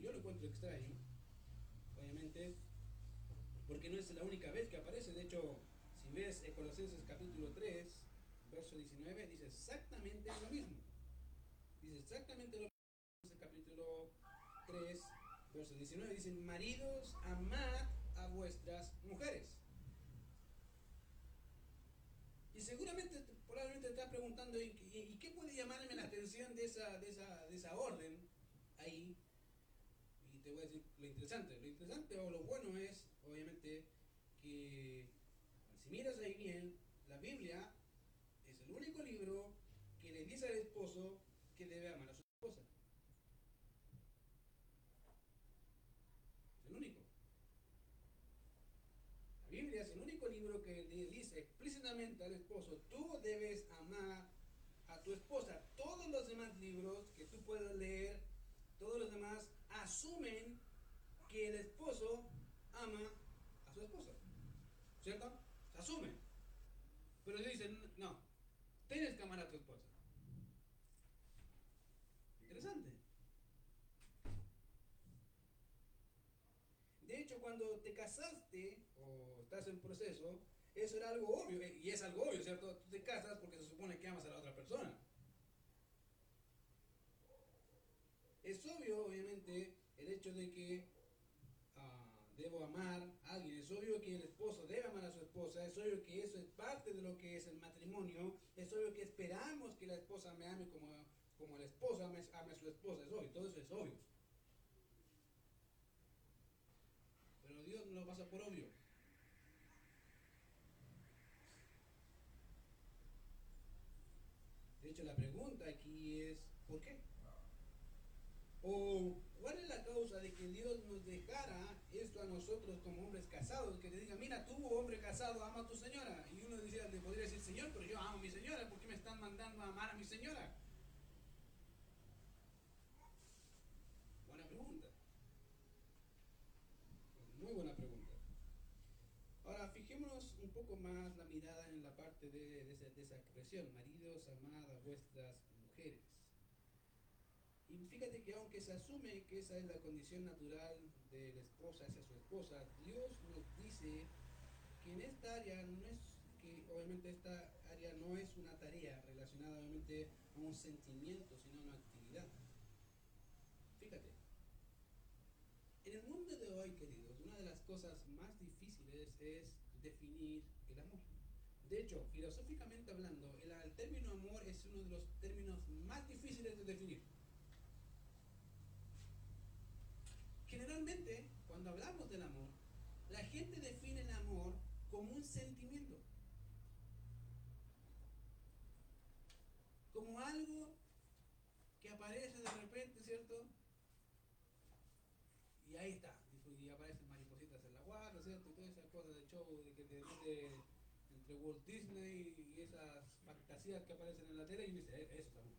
yo lo encuentro extraño, obviamente, porque no es la única vez que aparece, de hecho, si ves Colosenses capítulo 3, verso 19, dice exactamente lo mismo. Dice exactamente lo mismo. el capítulo 3, verso 19, dice, maridos, amad a vuestras mujeres. Y seguramente, probablemente te estás preguntando, ¿y, qué puede llamarme la atención de esa, de, esa, de esa orden ahí? Lo interesante. Lo interesante o lo bueno es, obviamente, que si miras ahí bien, la Biblia es el único libro que le dice al esposo que debe amar a su esposa. El único. La Biblia es el único libro que le dice explícitamente al esposo, tú debes amar a tu esposa. Todos los demás libros que tú puedes leer, todos los demás asumen que el esposo ama a su esposa. ¿Cierto? Se asume. Pero dicen, no, tienes que amar a tu esposa. Interesante. De hecho, cuando te casaste o estás en proceso, eso era algo obvio, eh, y es algo obvio, ¿cierto? Tú te casas porque se supone que amas a la otra persona. Es obvio, obviamente, hecho de que ah, debo amar a alguien, es obvio que el esposo debe amar a su esposa, es obvio que eso es parte de lo que es el matrimonio, es obvio que esperamos que la esposa me ame como, como el esposo ame, ame a su esposa, es obvio, todo eso es obvio. Pero Dios no lo pasa por obvio. De hecho, la pregunta aquí es, ¿por qué? ¿O cuál es la causa de que Dios nos dejara esto a nosotros como hombres casados? Que te diga, mira, tú hombre casado, ama a tu señora. Y uno decía, le podría decir, Señor, pero yo amo a mi señora, ¿por qué me están mandando a amar a mi señora? Buena pregunta. Muy buena pregunta. Ahora, fijémonos un poco más la mirada en la parte de, esa, de expresión, maridos, amadas vuestras mujeres. Fíjate que aunque se asume que esa es la condición natural de la esposa hacia su esposa, Dios nos dice que en esta área no es que obviamente esta área no es una tarea relacionada obviamente a un sentimiento, sino a una actividad. Fíjate. En el mundo de hoy, queridos, una de las cosas más difíciles es definir el amor. De hecho, filosóficamente hablando, el, el término amor es uno de los términos más difíciles de definir. Generalmente, cuando hablamos del amor, la gente define el amor como un sentimiento. Como algo que aparece de repente, ¿cierto? Y ahí está, y aparecen maripositas en la guarda, ¿cierto? Y todas esas cosas de show de que de, entre Walt Disney y esas fantasías que aparecen en la tele, y dice, eh, eso es amor.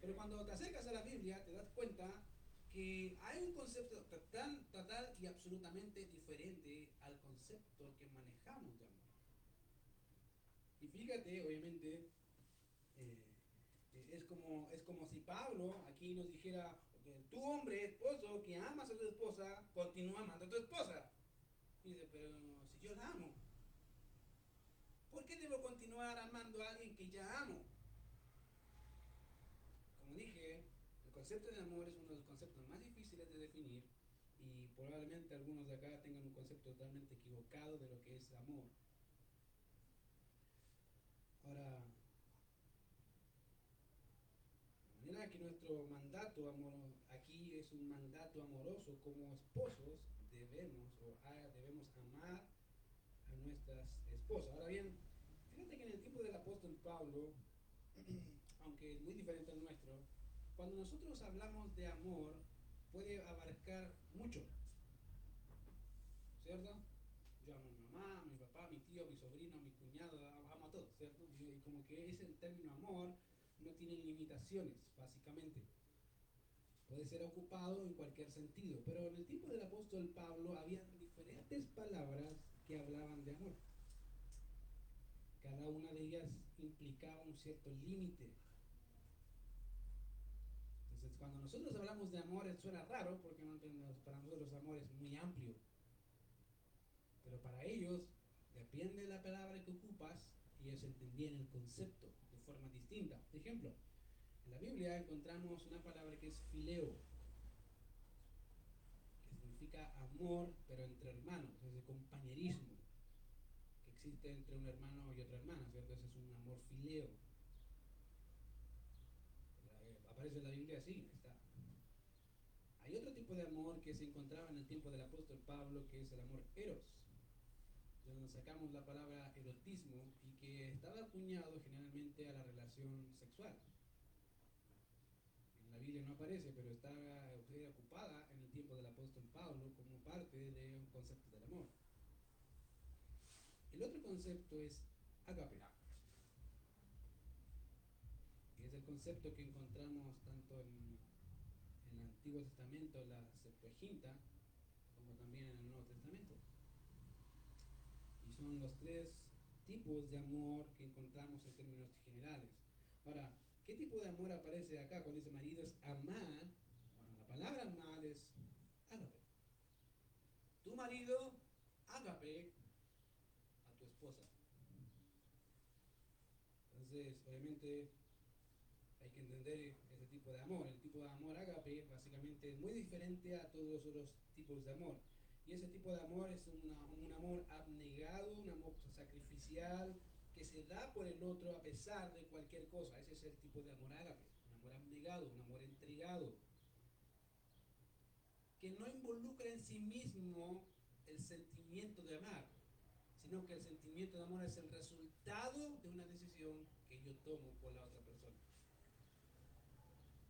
Pero cuando te acercas a la Biblia, te das cuenta hay un concepto total, total y absolutamente diferente al concepto que manejamos de amor. Y fíjate, obviamente, eh, es, como, es como si Pablo aquí nos dijera, tu hombre, esposo, que amas a tu esposa, continúa amando a tu esposa. Y dice, pero si yo la amo, ¿por qué debo continuar amando a alguien que ya amo? Como dije, el concepto de amor es uno de los conceptos más difíciles de definir y probablemente algunos de acá tengan un concepto totalmente equivocado de lo que es amor. Ahora, de manera que nuestro mandato amor, aquí es un mandato amoroso, como esposos debemos o debemos amar a nuestras esposas. Ahora bien, fíjate que en el tiempo del apóstol Pablo, aunque es muy diferente al nuestro, cuando nosotros hablamos de amor, puede abarcar mucho. ¿Cierto? Yo amo a mi mamá, a mi papá, a mi tío, a mi sobrino, a mi cuñado, amo a todos, ¿cierto? Y como que ese término amor no tiene limitaciones, básicamente. Puede ser ocupado en cualquier sentido, pero en el tiempo del apóstol Pablo había diferentes palabras que hablaban de amor. Cada una de ellas implicaba un cierto límite entonces cuando nosotros hablamos de amor, suena raro porque para nosotros amor es muy amplio. Pero para ellos depende de la palabra que ocupas y ellos entendían el concepto de forma distinta. Por ejemplo, en la Biblia encontramos una palabra que es fileo, que significa amor, pero entre hermanos, es de compañerismo, que existe entre un hermano y otra hermana, ¿cierto? Ese es un amor fileo. Aparece en la Biblia así. Otro tipo de amor que se encontraba en el tiempo del apóstol Pablo, que es el amor eros donde sacamos la palabra erotismo y que estaba acuñado generalmente a la relación sexual. En la Biblia no aparece, pero está ocupada en el tiempo del apóstol Pablo como parte de un concepto del amor. El otro concepto es agape, que es el concepto que encontramos tanto en, Antiguo Testamento, la Septuaginta, como también en el Nuevo Testamento son los tres tipos de amor que encontramos en términos generales. Ahora, ¿qué tipo de amor aparece acá con ese marido? Es amar. Bueno, la palabra amar es ágape. Tu marido, ágape a tu esposa. Entonces, obviamente, hay que entender ese tipo de amor ágape muy diferente a todos los otros tipos de amor. Y ese tipo de amor es un amor abnegado, un amor sacrificial, que se da por el otro a pesar de cualquier cosa. Ese es el tipo de amor árabe, un amor abnegado, un amor entregado, que no involucra en sí mismo el sentimiento de amar, sino que el sentimiento de amor es el resultado de una decisión que yo tomo por la otra persona.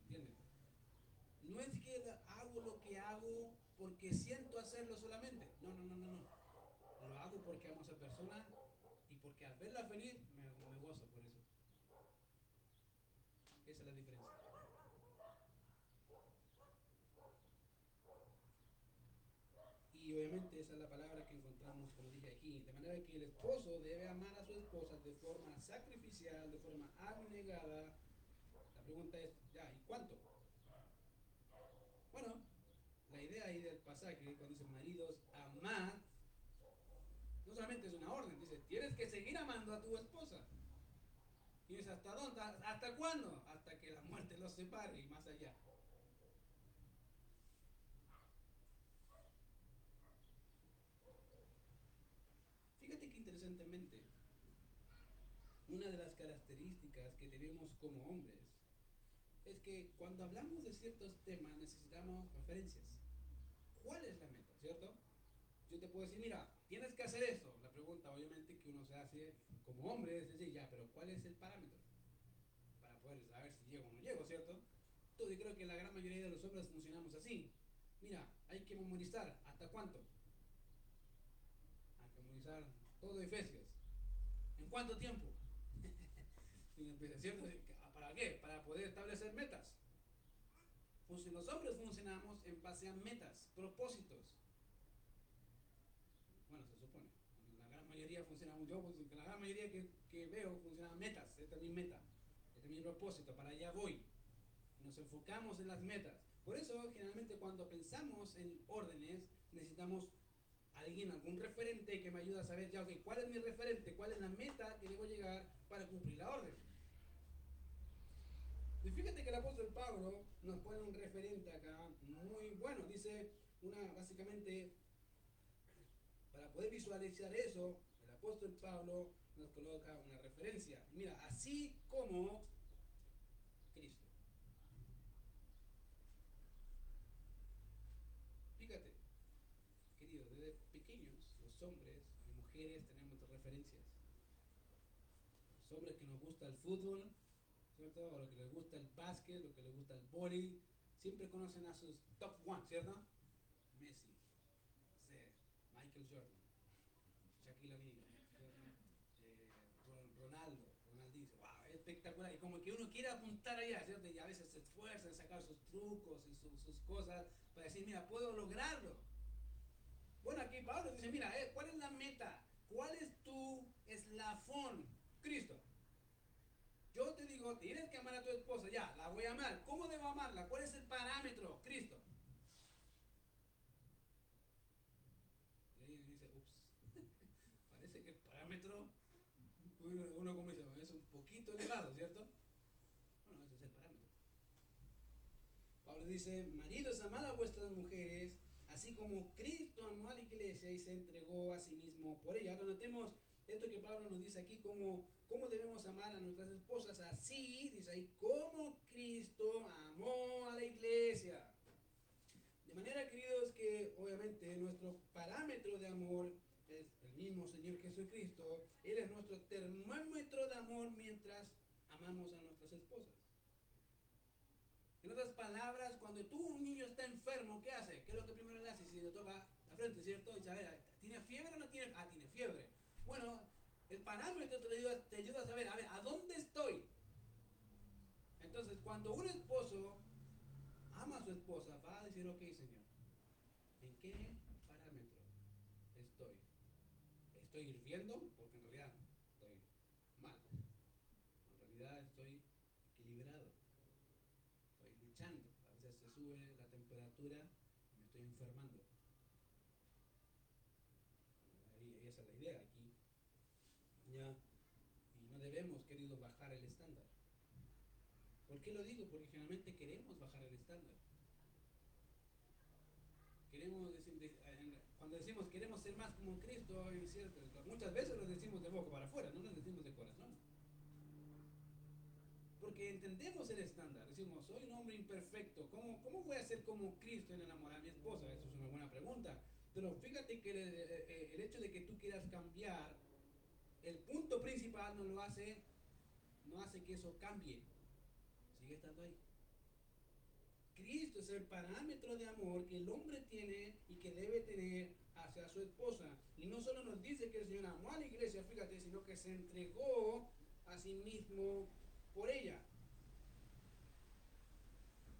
¿Entienden? No es que hago lo que hago porque siento hacerlo solamente. No, no, no, no, no. Lo hago porque amo a esa persona y porque al verla venir me, me gozo por eso. Esa es la diferencia. Y obviamente esa es la palabra que encontramos, como dije aquí. De manera que el esposo debe amar a su esposa de forma sacrificial, de forma abnegada. La pregunta es, ya, ¿y cuánto? Bueno, la idea ahí del pasaje, cuando dice maridos, amad, no solamente es una orden, dice, tienes que seguir amando a tu esposa. Y dice, ¿hasta dónde? ¿Hasta cuándo? Hasta que la muerte los separe y más allá. Fíjate que interesantemente, una de las características que tenemos como hombres es que cuando hablamos de ciertos temas necesitamos referencias. ¿Cuál es la meta, cierto? Yo te puedo decir, mira, tienes que hacer esto. La pregunta, obviamente, que uno se hace como hombre es decir, ya, pero ¿cuál es el parámetro? Para poder saber si llego o no llego, ¿cierto? Todo, yo creo que la gran mayoría de los hombres funcionamos así. Mira, hay que memorizar. ¿Hasta cuánto? Hay que memorizar todo Efesios. ¿En cuánto tiempo? ¿Para qué? Para poder establecer metas. Pues los hombres funcionamos en base a metas, propósitos. Bueno, se supone. La gran mayoría funcionamos, yo, pues, la gran mayoría que, que veo funcionan metas. Esta es mi meta, este es mi propósito, para allá voy. Nos enfocamos en las metas. Por eso, generalmente, cuando pensamos en órdenes, necesitamos alguien, algún referente que me ayude a saber ya, ok, ¿cuál es mi referente? ¿Cuál es la meta que debo llegar para cumplir la orden? Y fíjate que el apóstol Pablo nos pone un referente acá muy bueno. Dice una, básicamente, para poder visualizar eso, el apóstol Pablo nos coloca una referencia. Mira, así como Cristo. Fíjate, querido, desde pequeños, los hombres y mujeres tenemos referencias. Los hombres que nos gusta el fútbol, lo que les gusta el básquet, lo que les gusta el body, siempre conocen a sus top one, ¿cierto? Messi, Michael Jordan, Shaquille O'Neal, eh, Ronaldo, Ronaldinho, wow, espectacular. Y como que uno quiere apuntar allá, ¿cierto? Y a veces se esfuerza en sacar sus trucos y sus cosas para decir, mira, puedo lograrlo. Bueno, aquí Pablo dice, mira, eh, ¿cuál es la meta? ¿Cuál es tu eslafón? Cristo. Yo te digo, tienes que amar a tu esposa, ya, la voy a amar. ¿Cómo debo amarla? ¿Cuál es el parámetro? Cristo. Y dice, ups, parece que el parámetro, uno como dice, es un poquito elevado, ¿cierto? Bueno, ese es el parámetro. Pablo dice, maridos, amad a vuestras mujeres, así como Cristo amó a la iglesia y se entregó a sí mismo por ella. Ahora notemos esto que Pablo nos dice aquí, como cómo debemos amar a nuestras esposas. Así, dice ahí, como Cristo amó a la iglesia. De manera, queridos, que obviamente nuestro parámetro de amor es el mismo Señor Jesucristo. Él es nuestro termómetro de amor mientras amamos a nuestras esposas. En otras palabras, cuando tú un niño está enfermo, ¿qué hace? ¿Qué es lo que primero le hace? Si le toca la frente, ¿cierto? A ver, ¿tiene fiebre o no tiene? Ah, tiene fiebre. Bueno, el parámetro te ayuda, te ayuda a saber, a ¿a dónde estoy? Entonces, cuando un esposo ama a su esposa, va a decir, ok, Señor, ¿en qué parámetro estoy? ¿Estoy hirviendo? Porque en realidad estoy mal. En realidad estoy equilibrado. Estoy luchando. A veces se sube la temperatura y me estoy enfermando. Ahí, esa es la idea aquí. Ya. Y no debemos, queridos, bajar el estándar. ¿Por qué lo digo? Porque generalmente queremos bajar el estándar. Queremos decir, cuando decimos queremos ser más como Cristo, muchas veces lo decimos de boca para afuera, no lo decimos de corazón. Porque entendemos el estándar. Decimos, soy un hombre imperfecto. ¿Cómo, cómo voy a ser como Cristo en enamorar a mi esposa? Eso es una buena pregunta. Pero fíjate que el, el- el hecho de que tú quieras cambiar, el punto principal no lo hace, no hace que eso cambie. Estando ahí. Cristo es el parámetro de amor que el hombre tiene y que debe tener hacia su esposa. Y no solo nos dice que el Señor amó a la iglesia, fíjate, sino que se entregó a sí mismo por ella.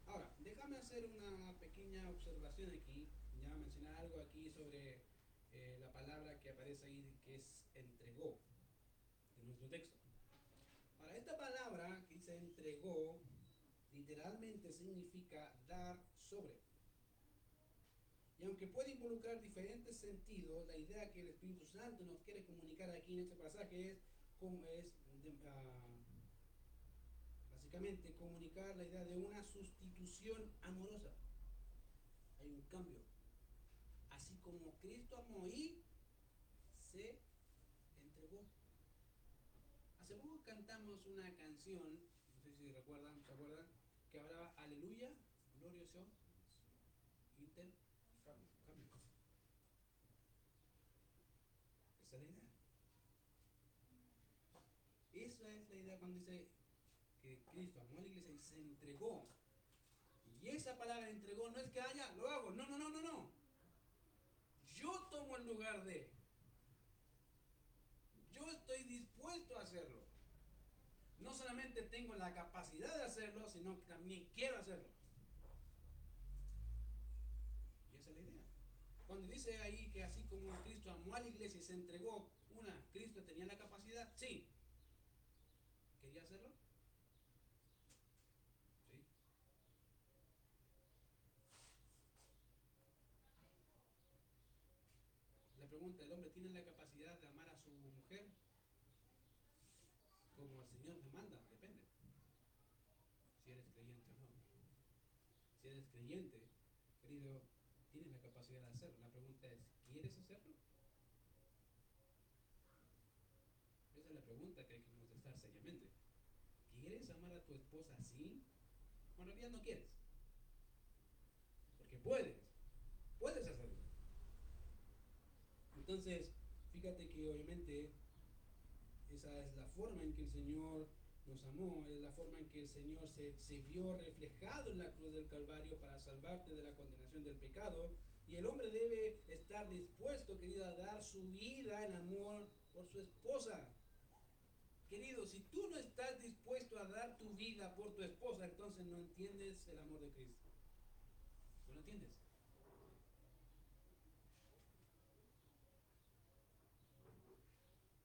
Ahora, déjame hacer una pequeña observación aquí. Ya mencionar algo aquí sobre eh, la palabra que aparece ahí, que es entregó, en nuestro texto. Ahora, esta palabra que dice entregó, literalmente significa dar sobre. Y aunque puede involucrar diferentes sentidos, la idea que el Espíritu Santo nos quiere comunicar aquí en este pasaje es, como es ah, básicamente comunicar la idea de una sustitución amorosa. Hay un cambio. Así como Cristo amó y se entregó. Hace poco cantamos una canción, no sé si recuerdan, ¿se acuerdan? Hablaba Aleluya, glorioso, inter, cambio. Esa es la idea. Esa es la idea cuando dice que Cristo amó a la iglesia y se entregó. Y esa palabra entregó no es que haya, lo hago. No, no, no, no, no. Yo tomo el lugar de. Yo estoy dispuesto a hacerlo. Solamente tengo la capacidad de hacerlo, sino que también quiero hacerlo. Y esa es la idea. Cuando dice ahí que así como Cristo amó a la iglesia y se entregó, una, Cristo tenía la capacidad, sí. ¿Quería hacerlo? Sí. La pregunta, ¿el hombre tiene la capacidad de amar a su mujer? Como el Señor demanda, depende. Si eres creyente o no. Si eres creyente, querido, tienes la capacidad de hacerlo. La pregunta es, ¿quieres hacerlo? Esa es la pregunta que hay que contestar seriamente. ¿Quieres amar a tu esposa así? O en realidad no quieres. Porque puedes. Puedes hacerlo. Entonces, fíjate que obviamente esa es la forma en que el Señor nos amó, es la forma en que el Señor se, se vio reflejado en la cruz del Calvario para salvarte de la condenación del pecado. Y el hombre debe estar dispuesto, querido, a dar su vida en amor por su esposa. Querido, si tú no estás dispuesto a dar tu vida por tu esposa, entonces no entiendes el amor de Cristo. ¿No lo entiendes?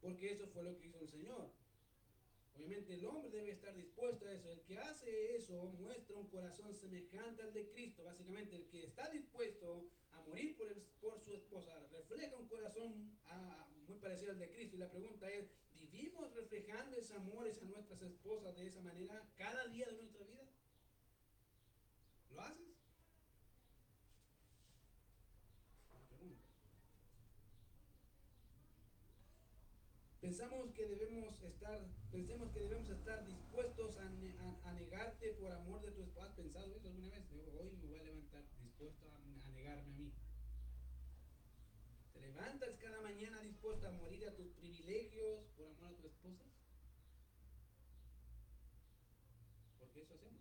Porque eso fue lo que hizo el Señor. Básicamente el hombre debe estar dispuesto a eso. El que hace eso muestra un corazón semejante al de Cristo. Básicamente el que está dispuesto a morir por, su esposa refleja un corazón ah, muy parecido al de Cristo. Y la pregunta es, ¿vivimos reflejando ese amor a nuestras esposas de esa manera cada día de nuestra vida? ¿Lo haces? Pensamos que debemos estar, pensemos que debemos estar dispuestos a, a, negarte por amor de tu esposa. ¿Has pensado eso alguna vez? hoy me voy a levantar dispuesto a, a negarme a mí. ¿Te levantas cada mañana dispuesto a morir a tus privilegios por amor a tu esposa? Porque eso hacemos.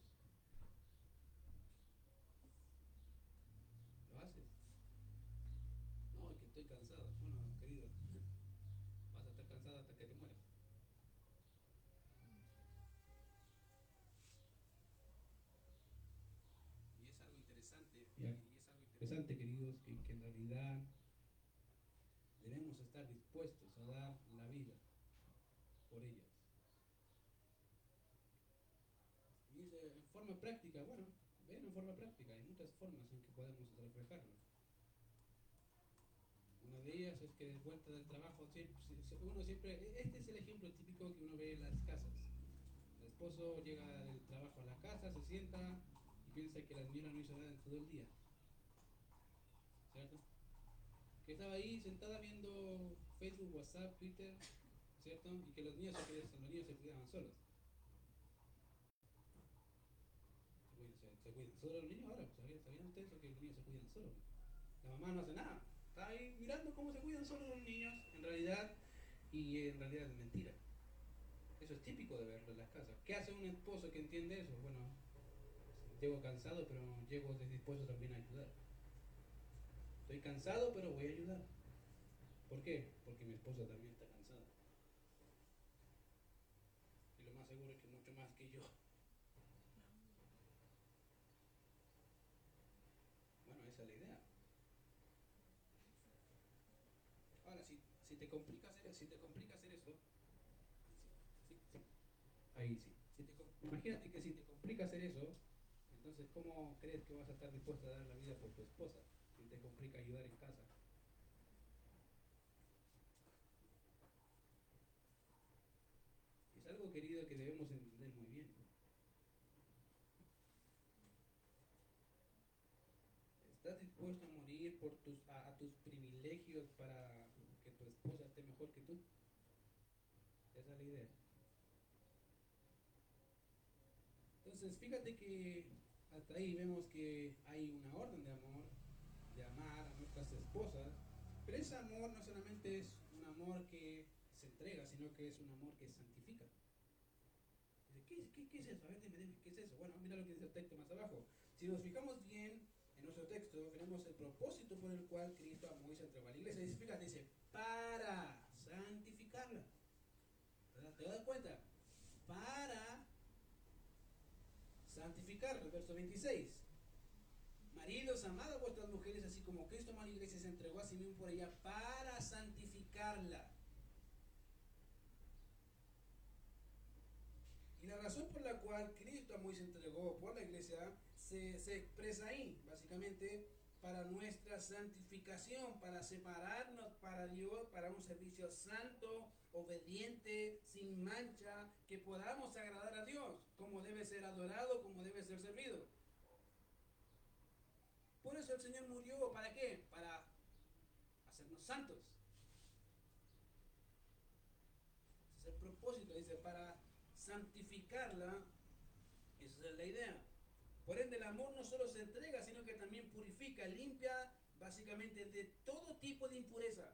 ¿Lo haces? No, es que estoy cansado. Bueno, querido, vas a estar cansado hasta que te mueras. Y es algo interesante, y es queridos, que, que en realidad debemos estar dispuestos a dar la vida por ellas. Y en forma práctica, bueno, ven en forma práctica, hay muchas formas en que podemos reflejarlo. Una de ellas es que de vuelta del trabajo, uno siempre, este es el ejemplo típico que uno ve en las casas. El esposo llega del trabajo a la casa, se sienta y piensa que la señora no hizo nada en todo el día. Que estaba ahí sentada viendo Facebook, WhatsApp, Twitter, ¿cierto? Y que los niños se, los niños se cuidaban solos. Se cuidan, solos los niños ahora, ¿sabían, ustedes que los niños se cuidan solos? La mamá no hace nada está ahí mirando cómo se cuidan solo los niños, en realidad, y en realidad es mentira. Eso es típico de verlo en las casas. ¿Qué hace un esposo que entiende eso? Bueno, llego cansado, pero llego dispuesto también a ayudar. Estoy cansado, pero voy a ayudar. ¿Por qué? Porque mi esposa también está cansada. Y lo más seguro es que mucho más que yo. Bueno, esa es la idea. Ahora, si, te complica hacer, si te complica hacer eso, ahí sí. Imagínate que si te complica hacer eso, entonces ¿cómo crees que vas a estar dispuesto a dar la vida por tu esposa? Te complica ayudar en casa. Es algo querido que debemos entender muy bien. ¿Estás dispuesto a morir por tus, a tus privilegios para que tu esposa esté mejor que tú. Esa es la idea. Entonces, fíjate que hasta ahí vemos que hay una orden de amor, nuestras esposas, pero ese amor no solamente es un amor que se entrega, sino que es un amor que santifica. ¿Qué, qué, qué es eso? A ver, dime, ¿qué es eso? Bueno, mira lo que dice el texto más abajo. Si nos fijamos bien en nuestro texto, veremos el propósito por el cual Cristo amó y se entregó a la iglesia. Dice, fíjate, dice, para santificarla. ¿Te das cuenta? Para santificarla. Verso 26. Maridos, amad a vuestras mujeres, así como Cristo amó a la iglesia se entregó a sí mismo por ella para santificarla. Y la razón por la cual Cristo amó y se entregó por la iglesia se, se expresa ahí, básicamente para nuestra santificación, para separarnos para Dios, para un servicio santo, obediente, sin mancha, que podamos agradar a Dios, como debe ser adorado, como debe ser servido. El Señor murió, ¿para qué? Para hacernos santos. Ese es el propósito, dice, para santificarla, esa es la idea. Por ende, el amor no solo se entrega, sino que también purifica, limpia básicamente de todo tipo de impureza.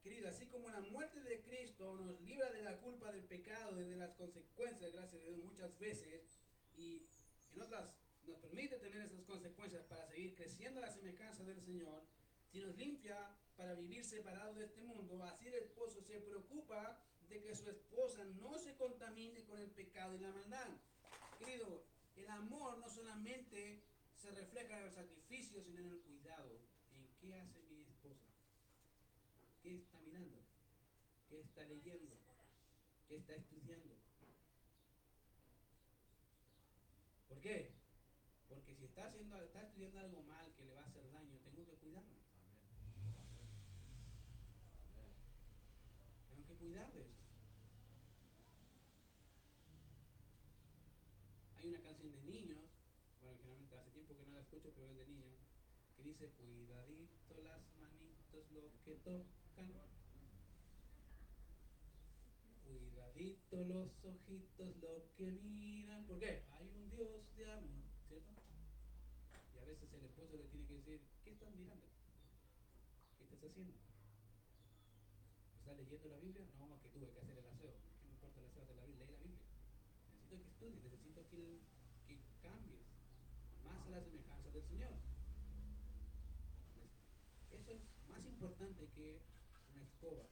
Querido, así como la muerte de Cristo nos libra de la culpa del pecado y de las consecuencias, gracias a Dios, muchas veces, y en otras nos permite tener esas consecuencias para seguir creciendo a la semejanza del Señor, si nos limpia para vivir separado de este mundo, así el esposo se preocupa de que su esposa no se contamine con el pecado y la maldad. Querido, el amor no solamente se refleja en el sacrificio, sino en el cuidado. ¿En qué hace mi esposa? ¿Qué está mirando? ¿Qué está leyendo, qué está estudiando. ¿Por qué? Porque si está, haciendo, está estudiando algo mal que le va a hacer daño, tengo que cuidarme. Tengo que cuidar de eso. Hay una canción de niños, bueno, generalmente hace tiempo que no la escucho, pero es de niños, que dice, cuidadito las manitos lo que tocan. Los ojitos lo que miran. ¿Por qué? Hay un Dios de amor, ¿cierto? Y a veces el esposo le tiene que decir, ¿qué estás mirando? ¿Qué estás haciendo? ¿Estás leyendo la Biblia? No, que tuve que hacer el aseo. ¿Qué me importa el aseo de la Biblia? Lee la Biblia. Necesito que estudies, necesito que, que cambies más a la semejanza del Señor. Eso es más importante que una escoba.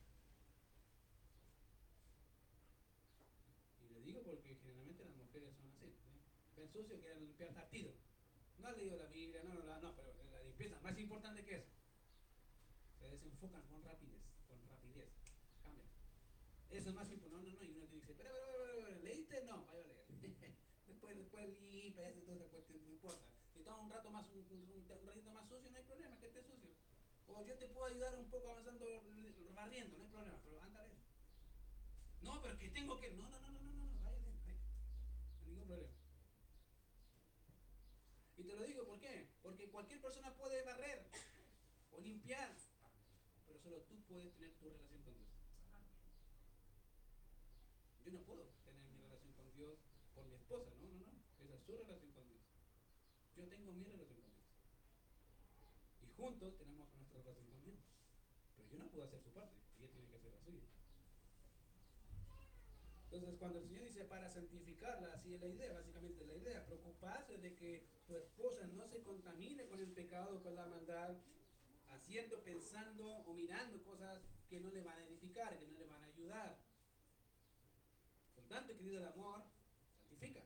Y le digo porque generalmente las mujeres son así. Sucio y quieren limpiar partido. No han leído la Biblia, no, no, no, pero la limpieza más importante que eso. Se desenfocan con rapidez, con rapidez. Cambian. Eso es más importante. No, no, no. Y uno que decir, pero, pero, pero, pero, ¿leíste? No, vaya a leer. después, después limpia, eso, todo, después no importa. Si está un rato más, un, un, ratito más sucio, no hay problema, que esté sucio. O yo te puedo ayudar un poco avanzando, barriendo, no hay problema, pero anda. No, pero que tengo que. No, no, no, no, no, no, no, vaya, vaya. No hay ningún problema. Lo digo, ¿por? Porque cualquier persona puede barrer o limpiar, pero solo tú puedes tener tu relación con Dios. Yo no puedo tener mi relación con Dios por mi esposa, no, no, no. Esa es su relación con Dios. Yo tengo mi relación con Dios. Y juntos tenemos nuestra relación con Dios. Pero yo no puedo hacer su parte, ella tiene que hacer la suya. Entonces, cuando el Señor dice para santificarla, así es la idea, básicamente la idea, preocuparse de que tu esposa no se contamine con el pecado, con la maldad, haciendo, pensando o mirando cosas que no le van a edificar, que no le van a ayudar. Por tanto, querido, el amor santifica.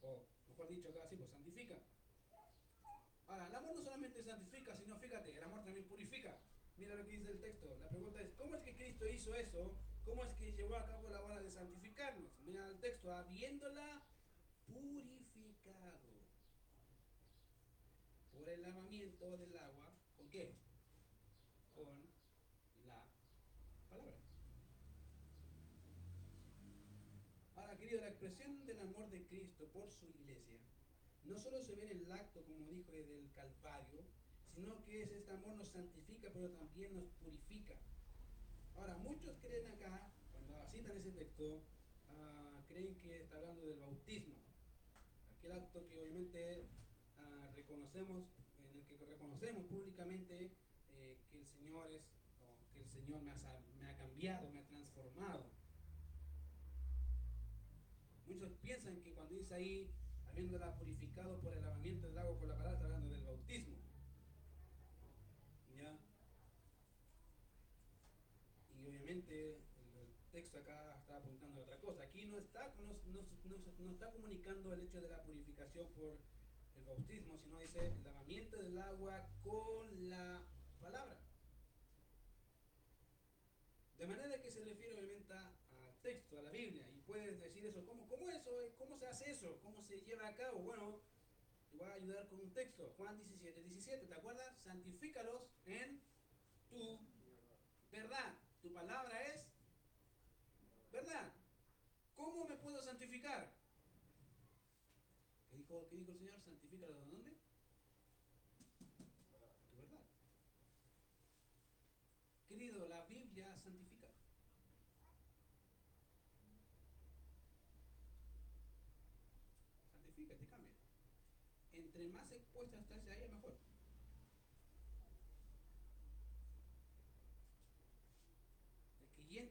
O, mejor dicho, acá sí, pues santifica. Ahora, el amor no solamente santifica, sino fíjate, el amor también purifica. Mira lo que dice el texto. La pregunta es, ¿cómo es que Cristo hizo eso? ¿Cómo es que llevó a cabo la obra de santificarnos? Mira el texto, habiéndola purificado por el lavamiento del agua, ¿con qué? Con la palabra. Ahora, querido, la expresión del amor de Cristo por su iglesia no solo se ve en el acto, como dijo, del Calvario, sino que es este amor nos santifica, pero también nos purifica. Ahora, muchos creen acá, cuando citan ese texto, uh, creen que está hablando del bautismo, aquel acto que obviamente uh, reconocemos, en el que reconocemos públicamente eh, que el Señor es, que el Señor me ha, me ha cambiado, me ha transformado. Muchos piensan que cuando dice ahí, habiéndola purificado por el lavamiento del agua por la palabra, está hablando del bautismo. ¿Ya? Obviamente el texto acá está apuntando a otra cosa. Aquí no está, no, no, no, no está comunicando el hecho de la purificación por el bautismo, sino dice el lavamiento del agua con la palabra. De manera que se refiere obviamente al texto, a la Biblia, y puedes decir eso, ¿cómo, cómo eso? ¿Cómo se hace eso? ¿Cómo se lleva a cabo? Bueno, te voy a ayudar con un texto, Juan 17, 17, ¿te acuerdas? Santifícalos en tu. Tu palabra es verdad. ¿Cómo me puedo santificar? ¿Qué dijo, qué dijo el Señor? Santifícalos en dónde? Tu verdad. Querido, la Biblia santifica. Santifica, te cambia. Entre más expuesta estás a ella, mejor.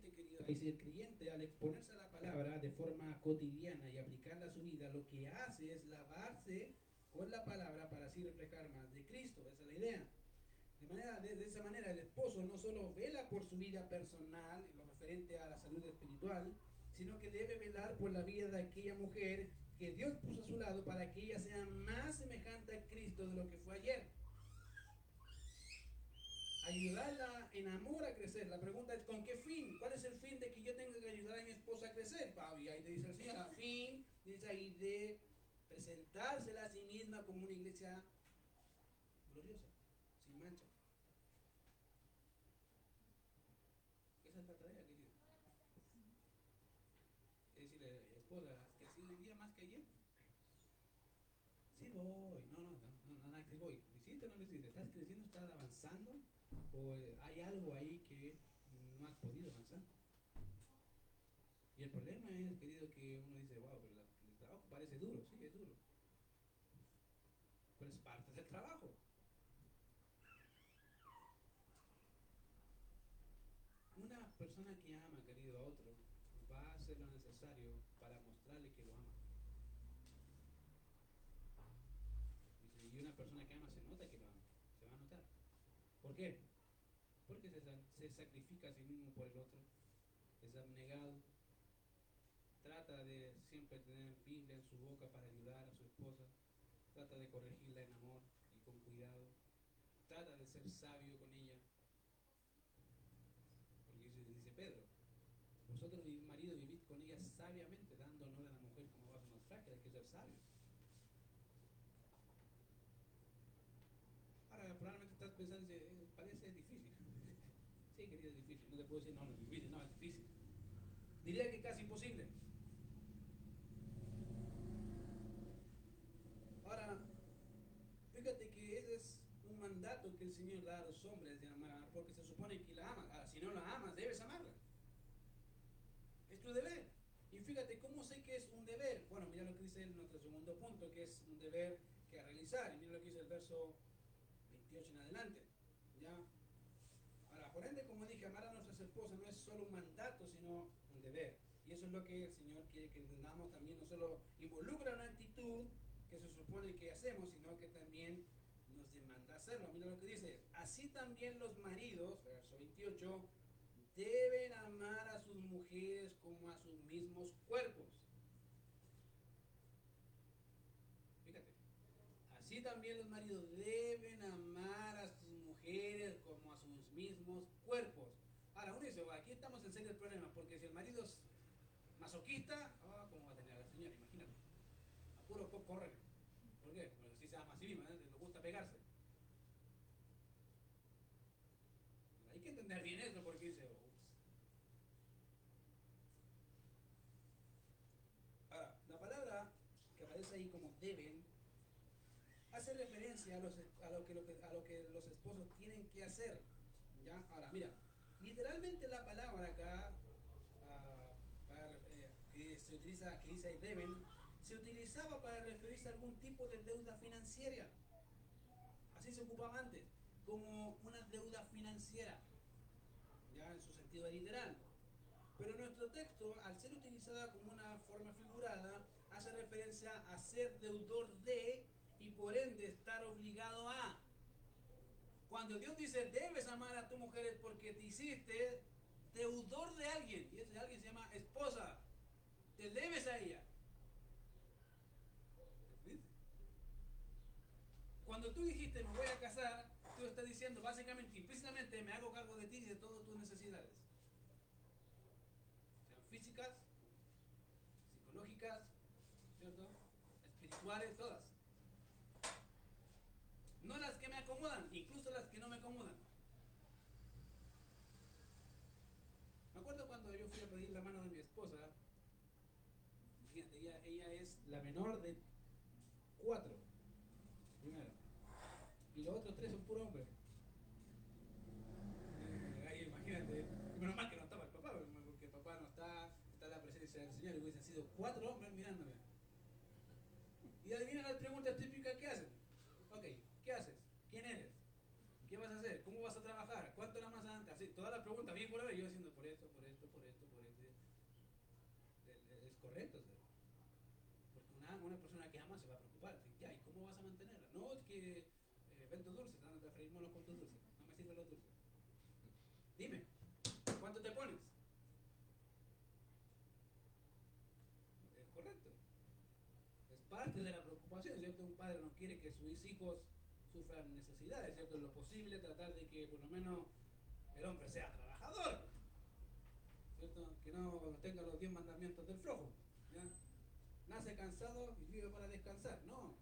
El querido, dice el creyente al exponerse a la palabra de forma cotidiana y aplicarla a su vida, lo que hace es lavarse con la palabra para así reflejar más de Cristo. Esa es la idea. De, manera, de, esa manera el esposo no solo vela por su vida personal, lo referente a la salud espiritual, sino que debe velar por la vida de aquella mujer que Dios puso a su lado para que ella sea más semejante a Cristo de lo que fue ayer ayudarla en amor a crecer. La pregunta es, ¿con qué fin? ¿Cuál es el fin de que yo tenga que ayudar a mi esposa a crecer, Fabi? Ahí te dice el fin, dice ahí, de presentársela a sí misma como una iglesia gloriosa, sin mancha. Esa es la tarea, querido. Es decirle, esposa, ¿has crecido hoy día más que ayer? Sí voy, no, no, no, no, no, que voy. ¿Lo o no lo hiciste? ¿Estás creciendo? ¿Estás avanzando? ¿O hay algo ahí que no has podido avanzar? Y el problema es, querido, que uno dice, wow, pero el trabajo parece duro, sí, es duro. Pero es parte del trabajo. Una persona que ama, querido, a otro, va a hacer lo necesario para mostrarle que lo ama. Y una persona que ama se nota que lo ama, se va a notar. ¿Por qué? Sacrifica a sí mismo por el otro, es abnegado, trata de siempre tener Biblia en su boca para ayudar a su esposa, trata de corregirla en amor y con cuidado, trata de ser sabio con ella. Porque dice, Pedro, vosotros marido vivid con ella sabiamente, dando honor a la mujer como vaso más frágil, hay que ser sabio. Ahora probablemente estás pensando, dice, "Eh, parece difícil. Querido, es difícil. No te puedo decir, no, no es difícil, no, es difícil. Diría que casi imposible. Ahora, fíjate que ese es un mandato que el Señor da a los hombres de amar, porque se supone que la aman. Ahora, si no la amas, debes amarla. Es tu deber. Y fíjate, ¿cómo sé que es un deber? Bueno, mira lo que dice en nuestro segundo punto, que es un deber que realizar. Y mira lo que dice el verso 28 en adelante. Por ende, como dije, amar a nuestras esposas no es solo un mandato, sino un deber. Y eso es lo que el Señor quiere que entendamos también. No solo involucra una actitud que se supone que hacemos, sino que también nos demanda hacerlo. Mira lo que dice. Así también los maridos, verso 28, deben amar a sus mujeres como a sus mismos cuerpos. Fíjate. Así también los maridos deben amar a sus mujeres mismos cuerpos. Ahora, uno dice, "Bueno, aquí estamos en serio el problema, porque si el marido es masoquista, ah, ¿cómo va a tener a la señora? Imagínate. A puro. ¿Por qué? Porque así se ama a sí misma, ¿eh? le gusta pegarse. Hay que entender bien eso porque dice. Ahora, la palabra que aparece ahí como deben hace referencia a, los, a lo que los esposos tienen que hacer. Literalmente la palabra acá ah, eh, que se utiliza, que dice deben, se utilizaba para referirse a algún tipo de deuda financiera. Así se ocupaba antes, como una deuda financiera, ya en su sentido literal. Pero nuestro texto, al ser utilizada como una forma figurada, hace referencia a ser deudor de y por ende. Cuando Dios dice debes amar a tu mujer es porque te hiciste deudor de alguien, y ese alguien se llama esposa, te debes a ella. Cuando tú dijiste me voy a casar, tú estás diciendo básicamente, implícitamente me hago cargo de ti y de todas tus necesidades. Sean físicas, psicológicas, ¿cierto? Espirituales, todas. No incluso las que no me acomodan. Me acuerdo cuando yo fui a pedir la mano de mi esposa, fíjate, ella, es la menor de cuatro, primero. Y los otros tres son puro hombres. Eh, Ahí imagínate, menos mal que no estaba el papá, porque el papá no está, está la presencia del Señor y hubiesen sido cuatro hombres mirándome. Y adivina las preguntas típicas que hacen. Ok, ¿qué haces? ¿Quién eres? ¿Qué vas a hacer? ¿Cómo vas a trabajar? ¿Cuánto era más antes? Así, por haber, yo haciendo por esto, por esto, por esto, por esto. Es, correcto, ¿sí? porque una, una persona que ama se va a preocupar. Ya, ¿y cómo vas a mantenerla? No, es que eh, ven tus dulces, anda a freír monos con tus dulces. No me sirven los dulces. Dime, ¿cuánto te pones? Es correcto. Es parte de la preocupación, ¿cierto? Un padre no quiere que sus hijos sufran necesidades, ¿cierto? Lo posible tratar de que por lo menos el hombre sea Que no tenga los 10 mandamientos del flojo, nace cansado y vive para descansar. No.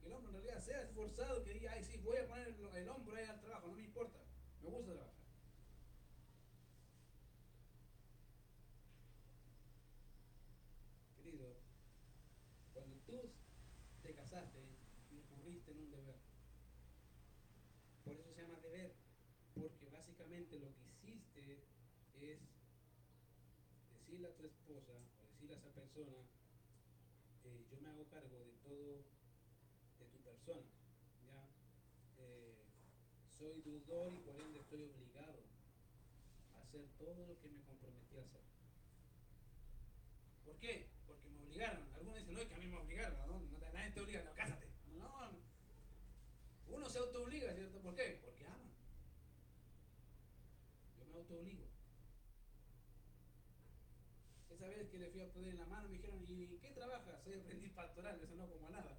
Que el hombre en realidad sea esforzado, que diga, ay, sí, voy a poner el, el hombro ahí al trabajo, no me importa. Me gusta trabajar. Querido, cuando tú te casaste, incurriste en un deber. Por eso se llama deber, porque básicamente lo que hiciste es decirle a tu esposa o decirle a esa persona, eh, yo me hago cargo de todo de tu persona, ¿ya? Eh, soy deudor y por ende estoy obligado a hacer todo lo que me comprometí a hacer. ¿Por qué? Porque me obligaron. Algunos dicen, no, es que a mí me obligaron, ¿no? nadie te obliga, no, cásate. No. Uno se autoobliga, ¿cierto? ¿Por qué? Porque ama. Yo me autoobligo. Esa vez que le fui a poner en la mano me dijeron, ¿y qué trabajas? Soy aprendiz pastoral, eso no como nada.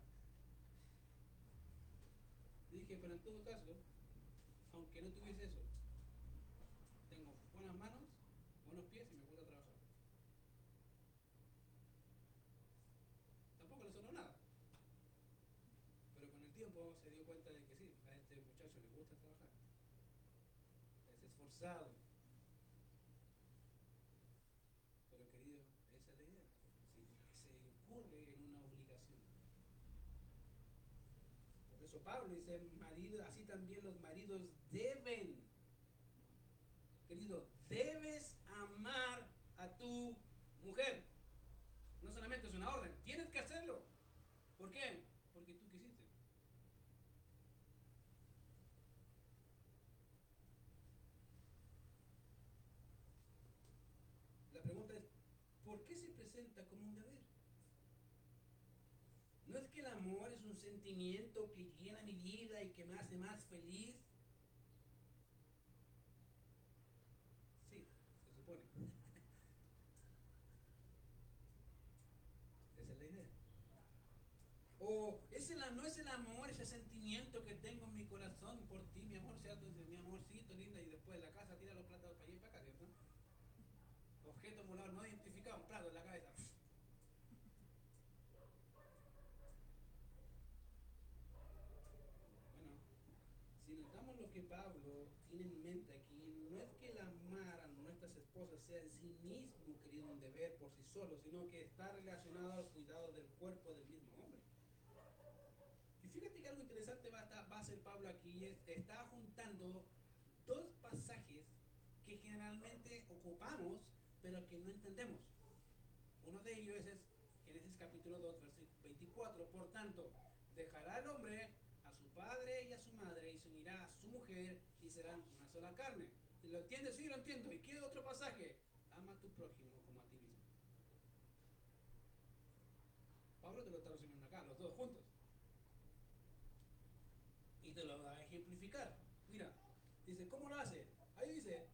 Dije, pero en todo caso, aunque no tuviese eso, tengo buenas manos, buenos pies y me gusta trabajar. Tampoco le sonó nada. Pero con el tiempo se dio cuenta de que sí, a este muchacho le gusta trabajar. Es esforzado. Pero querido, esa es la idea. Si se incurre en una obligación. Pablo dice, marido, así también los maridos deben. Querido, debes amar a tu mujer. No solamente es una orden, tienes que hacerlo. ¿Por qué? Porque tú quisiste. La pregunta es, ¿por qué se presenta como un deber? ¿No es que el amor es un sentimiento que llena mi vida y que me hace más feliz? Sí, se supone. Esa es la idea. O es el, no es el amor, ese sentimiento que tengo en mi corazón por ti, mi amor, ¿cierto? Dice, mi amorcito linda, y después la casa tira los platos para allá y para acá, ¿cierto? Objeto volador no identificado, un plato en la cabeza. Bueno, si notamos lo que Pablo tiene en mente aquí, no es que el amar a nuestras esposas sea en sí mismo, querido, un deber por sí solo, sino que está relacionado al cuidado del cuerpo del mismo hombre. Y fíjate que algo interesante va a, estar- va a hacer Pablo aquí, es, está juntando dos pasajes que generalmente ocupamos, pero que no entendemos. Uno de ellos es Génesis capítulo 2, versículo 24. Por tanto, dejará el hombre a su padre y a su madre y se mujer y serán una sola carne. ¿Lo entiendes? Sí, lo entiendo. ¿Y qué otro pasaje? Ama a tu prójimo como a ti mismo. Pablo te lo está resumiendo acá, los dos juntos. Y te lo va a ejemplificar. Mira, dice, ¿cómo lo hace? Ahí dice,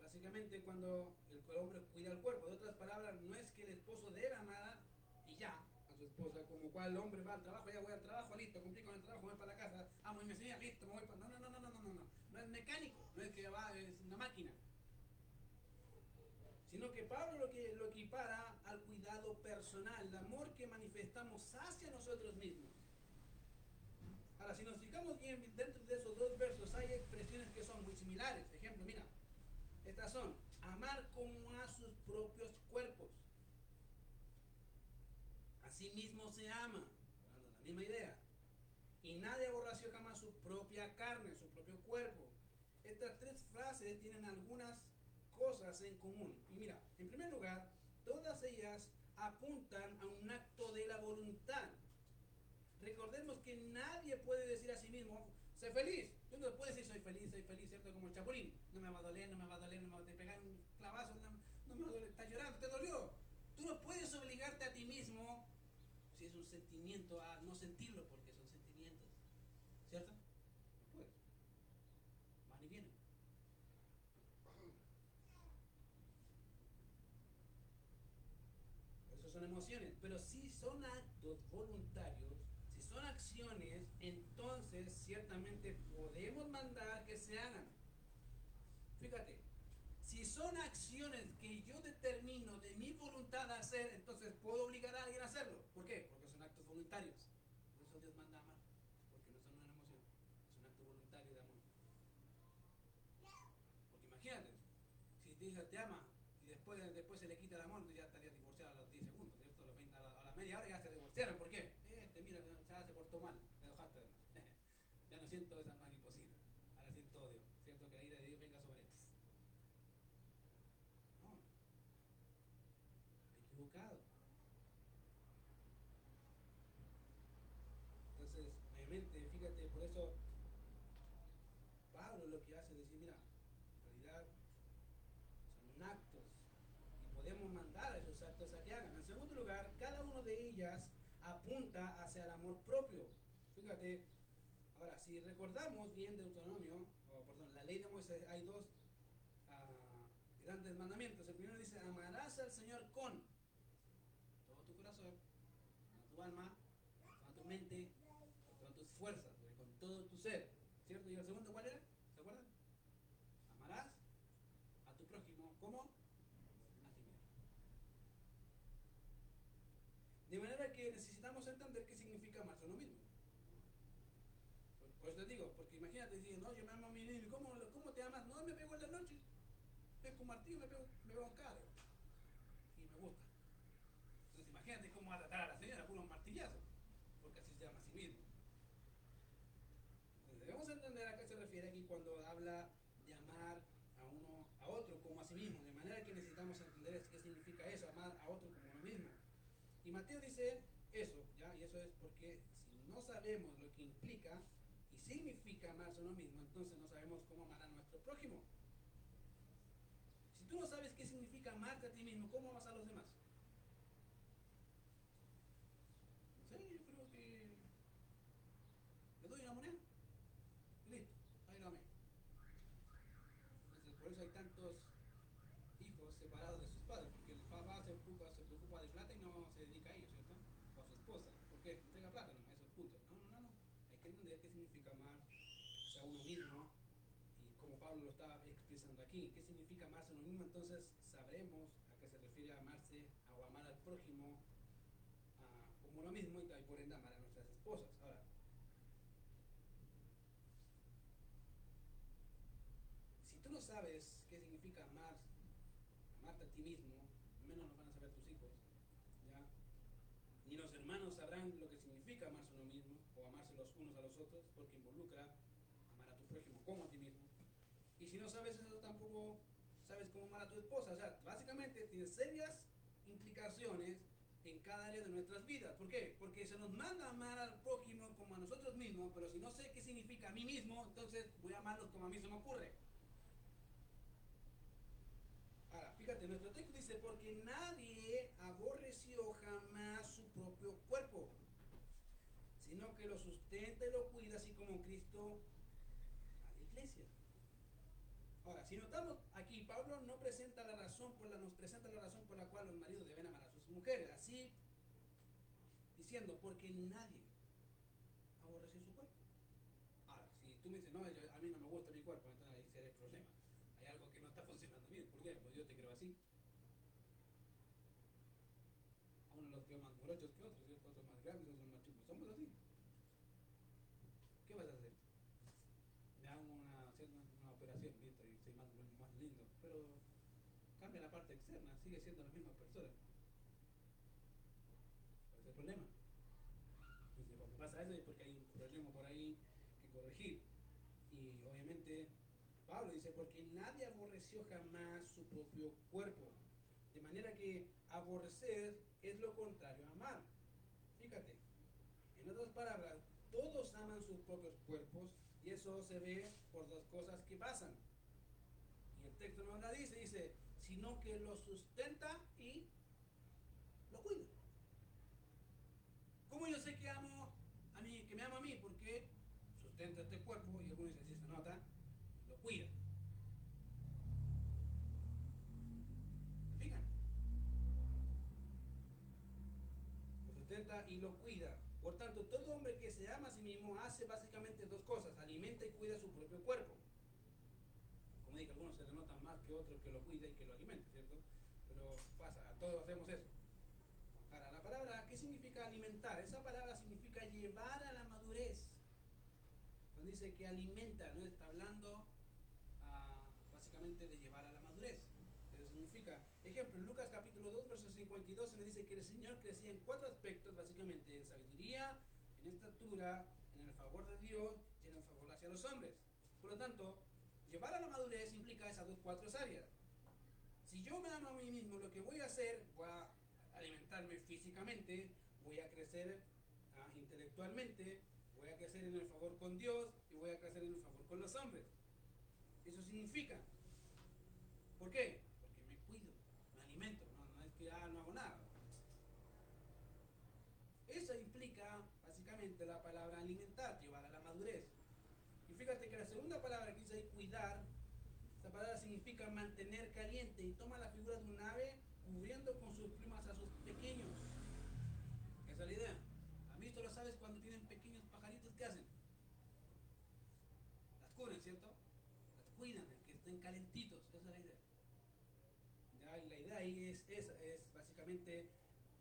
básicamente cuando el hombre cuida el cuerpo. De otras palabras, no es que el esposo debe amar y ya a su esposa, como cual hombre va al trabajo, ya voy al trabajo, listo, cumplí con el trabajo, voy para la casa, amo y me enseña, listo, me voy para... No, no, no, no, no, no, no, no. No es mecánico, no es que va, es una máquina. Sino que Pablo lo que lo equipara al cuidado personal, el amor que manifestamos hacia nosotros mismos. Ahora, si nos fijamos bien dentro de esos dos versos, hay expresiones que son muy similares. Ejemplo, mira, estas son amar como a sus propios cuerpos. Así mismo se ama, la misma idea. Y nadie aborreció jamás su propia carne, su propio cuerpo. Estas tres frases tienen algunas cosas en común. Y mira, en primer lugar, todas ellas apuntan a un acto de la voluntad. Recordemos que nadie puede decir a sí mismo, sé feliz. Tú no puedes decir soy feliz, soy feliz, ¿cierto? Como el chapulín. No me va a doler, no me va a doler, no me va a pegar un clavazo, no, no me va a doler. Estás llorando, te dolió. Tú no puedes obligarte a ti mismo, sentimiento, a no sentirlo, porque son sentimientos. ¿Cierto? No puedes. Van y vienen. Eso son emociones, pero si son actos voluntarios, si son acciones, entonces ciertamente podemos mandar que se hagan. Fíjate, si son acciones que yo determino de mi voluntad hacer, entonces puedo obligar a alguien a voluntarios. Por eso Dios manda a amar, porque no es una emoción, es un acto voluntario de amor. Porque imagínate, si te hija te ama, Fíjate, por eso Pablo lo que hace es decir, mira, en realidad son actos y podemos mandar a esos actos a que hagan. En segundo lugar, cada uno de ellas apunta hacia el amor propio. Fíjate, ahora, si recordamos bien Deuteronomio, o perdón, la ley de Moisés, hay dos uh, grandes mandamientos. El primero dice, amarás al Señor con todo tu corazón, con tu alma, con tu mente, con todas tus fuerzas, con todo tu ser. ¿Cierto? ¿Y el segundo cuál era? ¿Se acuerdan? Amarás a tu prójimo como a ti mismo. De manera que necesitamos entender qué significa amarse a uno mismo. Por, por eso te digo, diciendo, no, yo me amo a mí mismo, ¿cómo, ¿cómo te amas? No, me pego en la noche, pesco un martillo, me pego, me pego un cara. Y me gusta. Entonces imagínate cómo va a tratar a la señora, puro martillazo, porque así se llama a sí mismo. Debemos entender a qué se refiere aquí cuando habla de amar a uno a otro como a sí mismo, de manera que necesitamos entender qué significa eso, amar a otro como a uno mismo. Y Mateo dice eso, ¿ya? Y eso es porque si no sabemos lo que implica y significa amarse a uno mismo, entonces no sabemos cómo amar a nuestro prójimo. Si tú no sabes qué significa amarte a ti mismo, ¿cómo amas a los demás? Sé, yo creo que le doy una moneda. Listo, ahí lo amé. Entonces, por eso hay tantos hijos separados de sus padres, porque el papá se preocupa, se preocupa de plata y no se dedica a ellos, ¿cierto? O a su esposa. ¿Por qué? Entrega plata, no, eso es punto. No, no, no, no. Hay que entender qué significa amar a uno mismo y como Pablo lo estaba expresando aquí, qué significa amarse a uno mismo, entonces sabremos a qué se refiere amarse o amar al prójimo a, como uno mismo y por ende amar a nuestras esposas. Ahora, si tú no sabes qué significa amar, amarte a ti mismo, menos lo van a saber tus hijos, ¿ya? Ni los hermanos sabrán lo que significa amarse a uno mismo o amarse los unos a los otros, porque involucra prójimo como a ti mismo. Y si no sabes eso, tampoco sabes cómo amar a tu esposa. O sea, básicamente tiene serias implicaciones en cada área de nuestras vidas. ¿Por qué? Porque se nos manda a amar al prójimo como a nosotros mismos, pero si no sé qué significa a mí mismo, entonces voy a amarlos como a mí se me ocurre. Ahora, fíjate, nuestro texto dice, porque nadie aborreció jamás su propio cuerpo, sino que lo sustenta y lo cuida, así como Cristo a la iglesia. Ahora, si notamos aquí, Pablo no presenta la razón por la, nos presenta la razón por la cual los maridos deben amar a sus mujeres, así diciendo, porque nadie aborreció su cuerpo. Ahora, si tú me dices, no, yo, a mí no me gusta mi cuerpo, entonces ahí será el problema. Hay algo que no está funcionando bien. ¿Por qué? Pues yo te creo así. A uno los veo más morochos que otros más grandes, otros más chicos. Somos así. ¿Qué vas a hacer? Me hago una, hacer una, una operación, listo, y soy más, más lindo. Pero cambia la parte sigue siendo la misma persona. ¿Cuál es el problema? Pasa eso es porque hay un problema por ahí que corregir. Y obviamente Pablo dice, porque nadie aborreció jamás su propio cuerpo. De manera que aborrecer es lo contrario a amar. Fíjate, en otras palabras, todos aman sus propios cuerpos y eso se ve por dos cosas que pasan. Y el texto no la dice, dice, sino que lo sustenta y lo cuida. ¿Cómo yo sé que amo a mí, que me amo a mí? Porque sustenta este cuerpo y algunos dicen, si se nota, lo cuida. Fijan. Lo sustenta y lo cuida. Por tanto, todo hombre que se ama a sí mismo hace básicamente dos cosas, alimenta y cuida su propio cuerpo. Como dije, algunos se le notan más que otros que lo cuida y que lo alimenta, ¿cierto? Pero pasa, todos hacemos eso. Ahora, la palabra, ¿qué significa alimentar? Esa palabra significa llevar a la madurez. Cuando dice que alimenta, ¿no? Está hablando ah, básicamente de llevar a la madurez. significa. Ejemplo, en Lucas capítulo 2, verso 52 se le dice que el Señor crecía en cuatro aspectos, básicamente, en sabiduría, en estatura, en el favor de Dios y en el favor hacia los hombres. Por lo tanto, llevar a la madurez implica esas dos, cuatro áreas. Si yo me amo a mí mismo, lo que voy a hacer, voy a alimentarme físicamente, voy a crecer ah, intelectualmente, voy a crecer en el favor con Dios y voy a crecer en el favor con los hombres. Eso significa. ¿Por qué? Porque me cuido, me alimento, no, es que ah, no hago nada. Eso implica básicamente la palabra alimentar, llevar a la madurez. Y fíjate que la segunda palabra que dice ahí, cuidar, esta palabra significa mantener caliente y toma la figura de un ave cubriendo con sus plumas a sus pequeños. Esa es la idea. ¿Han visto las aves cuando tienen pequeños pajaritos? ¿Qué hacen? Las cubren, ¿cierto? Las cuidan, que estén calentitos. Esa es la idea. y la idea ahí es, es, es básicamente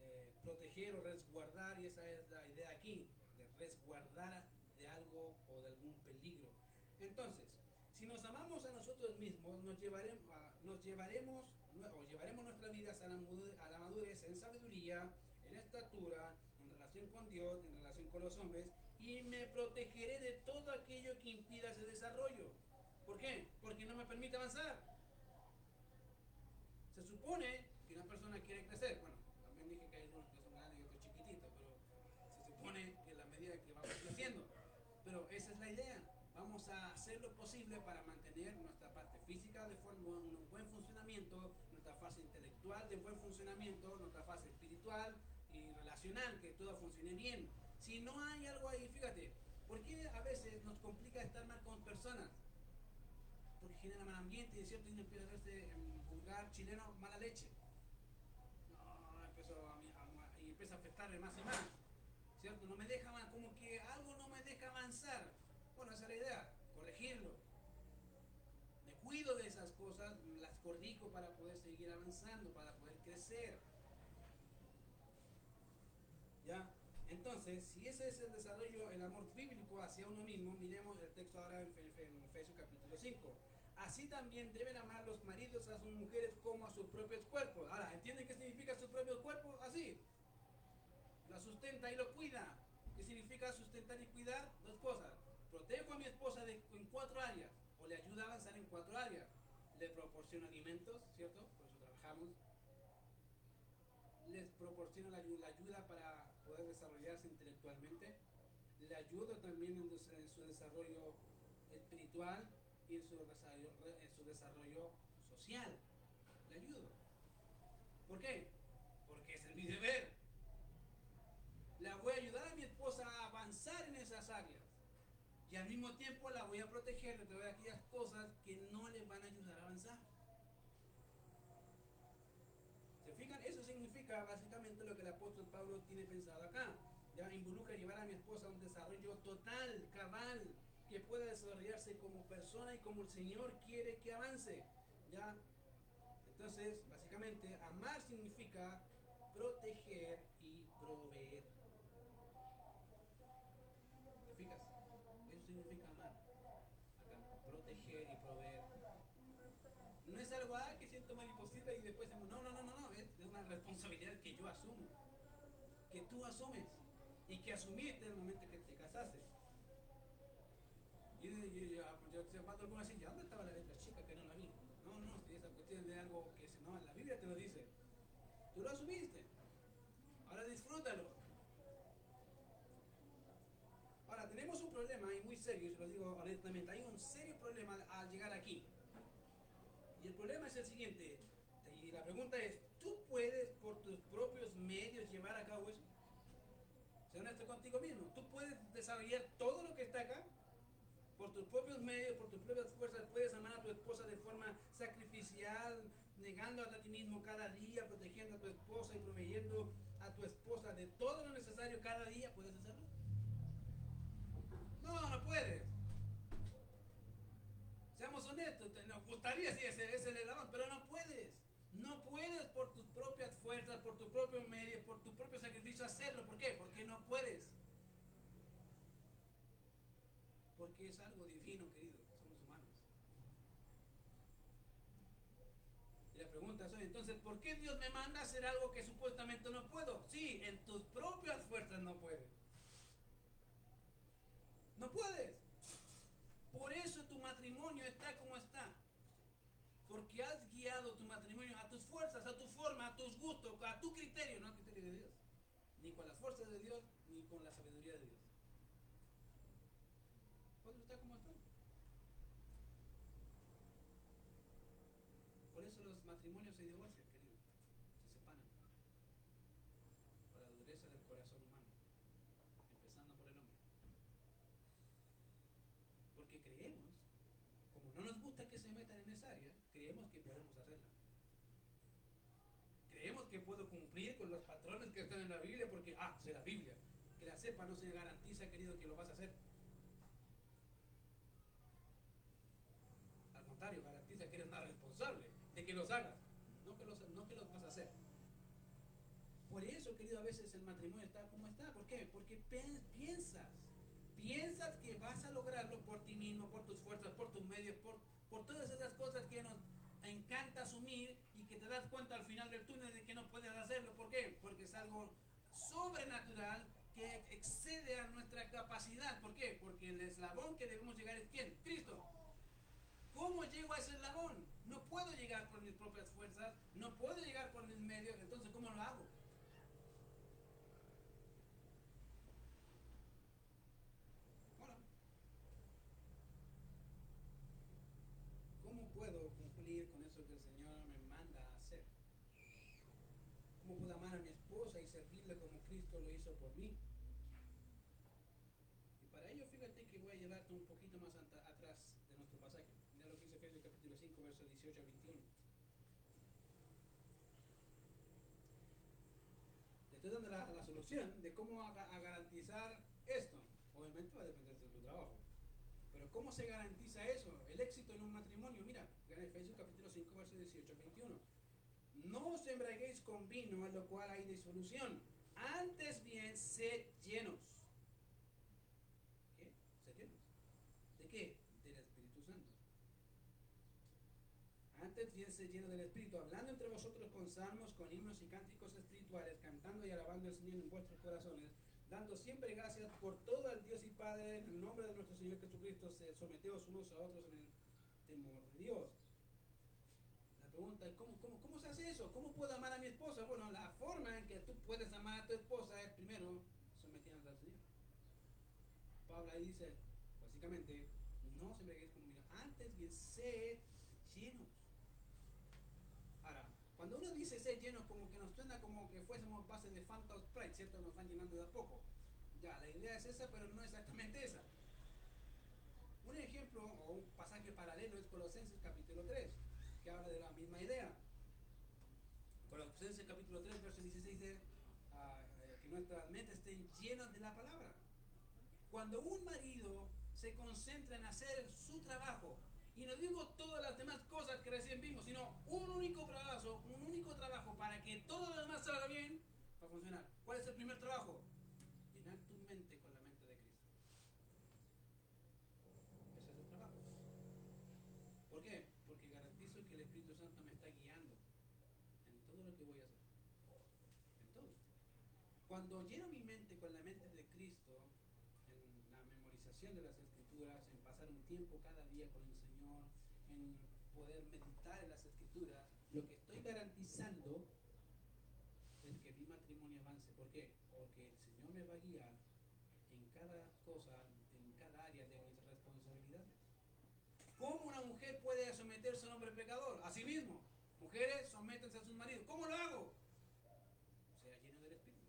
eh, proteger o resguardar, y esa es la idea aquí, de resguardar de algo o de algún peligro. Entonces, si nos amamos a nosotros mismos, nos llevaremos, nos llevaremos llevaremos nuestras vidas a la, madurez en sabiduría, en estatura, en relación con Dios, en relación con los hombres, y me protegeré de todo aquello que impida ese desarrollo. ¿Por qué? Porque no me permite avanzar. Se supone que una persona quiere crecer. Bueno, también dije que hay unos que son grandes y otros chiquititos, pero se supone que la medida que vamos creciendo. Pero esa es la idea. A hacer lo posible para mantener nuestra parte física de forma, un buen funcionamiento, nuestra fase intelectual de buen funcionamiento, nuestra fase espiritual y relacional, que todo funcione bien. Si no hay algo ahí, fíjate, ¿por qué a veces nos complica estar mal con personas? Porque genera mal ambiente y cierto y empieza a verse en vulgar chileno mala leche. No, empezó a, y empieza a afectarle más y más. ¿Cierto? No me deja más, como que algo no me deja avanzar. Bueno, esa es la idea, corregirlo. Me cuido de esas cosas, las corrijo para poder seguir avanzando, para poder crecer. ¿Ya? Entonces, si ese es el desarrollo, el amor bíblico hacia uno mismo, miremos el texto ahora en, Efesios capítulo 5. Así también deben amar los maridos a sus mujeres como a sus propios cuerpos. Ahora, ¿entienden qué significa sus propios cuerpos? Así. La sustenta y lo cuida. ¿Qué significa sustentar y cuidar? Dos cosas protejo a mi esposa en cuatro áreas, le ayuda a avanzar en cuatro áreas. Le proporciono alimentos, ¿cierto? Por eso trabajamos. Les proporciono la, ayuda para poder desarrollarse intelectualmente. Le ayudo también en, su desarrollo espiritual y en su desarrollo, en su desarrollo social. Le ayudo. ¿Por qué? Porque es mi deber. La voy a ayudar a mi esposa a avanzar en esas áreas y al mismo tiempo la voy a proteger de todas aquellas cosas que no les van a ayudar a avanzar. ¿Se fijan? Eso significa básicamente lo que el apóstol Pablo tiene pensado acá. Ya involucra llevar a mi esposa a un desarrollo total, cabal, que pueda desarrollarse como persona y como el Señor quiere que avance. ¿Ya? Entonces, básicamente, amar significa proteger y proveer. ¿Te fijas? significa amar. proteger y proveer. No es algo ah, que siento mariposita y después no, no, no, no, no, es una responsabilidad que yo asumo, que asumes y que asumiste en el momento que te casaste. Y yo, yo, yo, yo, yo alguna así, ¿dónde estaba la letra chica que no la vi? No, no, esa cuestión de algo que no, la Biblia te lo dice. Tú lo asumiste. Ahora disfrútalo. Ahora, tenemos un problema y muy serio, se lo digo honestamente, hay un serio problema al llegar aquí. Y el problema es el siguiente, y la pregunta es, ¿tú puedes por tus propios medios llevar a cabo eso? Contigo ¿tú puedes desarrollar todo lo que está acá? Por tus propios medios, por tus propias fuerzas, puedes amar a tu esposa de forma sacrificial, negando a ti mismo cada día, protegiendo a tu esposa y proveyendo a tu esposa de todo lo necesario cada día, ¿puedes hacerlo? No, no puedes. Seamos honestos, nos gustaría si ese es el pero no puedes. No puedes por tus propias fuerzas, por tus propios medios, por tu propio sacrificio hacerlo. ¿Por qué? Porque no puedes. Es algo divino, querido. Somos humanos. Y la pregunta es, entonces, ¿por qué Dios me manda a hacer algo que supuestamente no puedo? Sí, en tus propias fuerzas no puedes. No puedes. Por eso tu matrimonio está como está. Porque has guiado tu matrimonio a tus fuerzas, a tu forma, a tus gustos, a tu criterio, no al criterio de Dios. Ni con las fuerzas de Dios, ni con la sabiduría de Dios. Por eso está como está. Por eso los matrimonios se querido. Se separan. Por la dureza del corazón humano. Empezando por el hombre. Porque creemos, como no nos gusta que se metan en esa área, creemos que podemos hacerla. Creemos que puedo cumplir con los patrones que están en la Biblia porque, ah, sé la Biblia. Que la sepa no se garantiza, querido, que lo vas a hacer. Al contrario, garantiza que eres más responsable de que los hagas, no que los, no que los vas a hacer. A veces el matrimonio está como está. ¿Por qué? Porque piensas, piensas que vas a lograrlo por ti mismo, por tus fuerzas, por tus medios, por, por todas esas cosas que nos encanta asumir y que te das cuenta al final del túnel de que no puedes hacerlo. ¿Por qué? Porque es algo sobrenatural que excede a nuestra capacidad. ¿Por qué? Porque el eslabón que debemos llegar es quién? Cristo. ¿Cómo llego a ese eslabón? No puedo llegar por mis propias fuerzas, no puedo llegar por mis medios, entonces ¿cómo lo hago? Bueno, ¿cómo puedo cumplir con eso que el Señor me manda a hacer? ¿Cómo puedo amar a mi esposa y servirle como Cristo lo hizo por mí? Y para ello, fíjate que voy a llevarte un poquito más atrás de nuestro pasaje. Mira lo que dice Efesios capítulo 5, versos 18 a 21. Te estoy dando la, la solución de cómo a, a garantizar esto. Obviamente va a depender de tu trabajo. Pero ¿cómo se garantiza eso? El éxito en un matrimonio. Mira, en Efesios capítulo 5, versos 18 a 21. No os embriaguéis con vino, en lo cual hay disolución. Antes bien, sed llenos. ¿Qué? Sed llenos. ¿De qué? Del Espíritu Santo. Antes bien, sed llenos del Espíritu, hablando entre vosotros con salmos, con himnos y cánticos espirituales, cantando y alabando al Señor en vuestros corazones, dando siempre gracias por todo al Dios y Padre, en el nombre de nuestro Señor Jesucristo, se someteos unos a otros en el temor de Dios. Pregunta ¿cómo, cómo, ¿cómo se hace eso? ¿Cómo puedo amar a mi esposa? Bueno, la forma en que tú puedes amar a tu esposa es primero sometiéndote al Señor. Pablo ahí dice, básicamente, no se me como mira, antes bien sed llenos. Ahora, cuando uno dice ser llenos, como que nos suena como que fuésemos base de Fanta Sprite, ¿cierto? Nos van llenando de a poco. Ya, la idea es esa, pero no exactamente esa. Un ejemplo o un pasaje paralelo es Colosenses capítulo 3, que habla de la misma idea. Colosenses capítulo 3, verso 16 dice uh, que nuestras mentes estén llenas de la palabra. Cuando un marido se concentra en hacer su trabajo, y no digo todas las demás cosas que recién vimos, sino un único trabajo, un único trabajo para que todo lo demás salga bien, va a funcionar. ¿Cuál es el primer trabajo? Llenar tu mente con la mente de Cristo. Ese es el trabajo. ¿Por qué? Porque garantizo que el Espíritu Santo me está guiando en todo lo que voy a hacer. En todo. Cuando lleno mi mente con la mente de Cristo, en la memorización de las escrituras, en pasar un tiempo cada día con el Señor, en poder meditar en las escrituras, lo que estoy garantizando es que mi matrimonio avance. ¿Por qué? Porque el Señor me va a guiar en cada cosa, en cada área de mis responsabilidades. ¿Cómo una mujer puede someterse a un hombre pecador? A sí mismo. Mujeres, sométense a sus maridos. ¿Cómo lo hago? Sea lleno del Espíritu.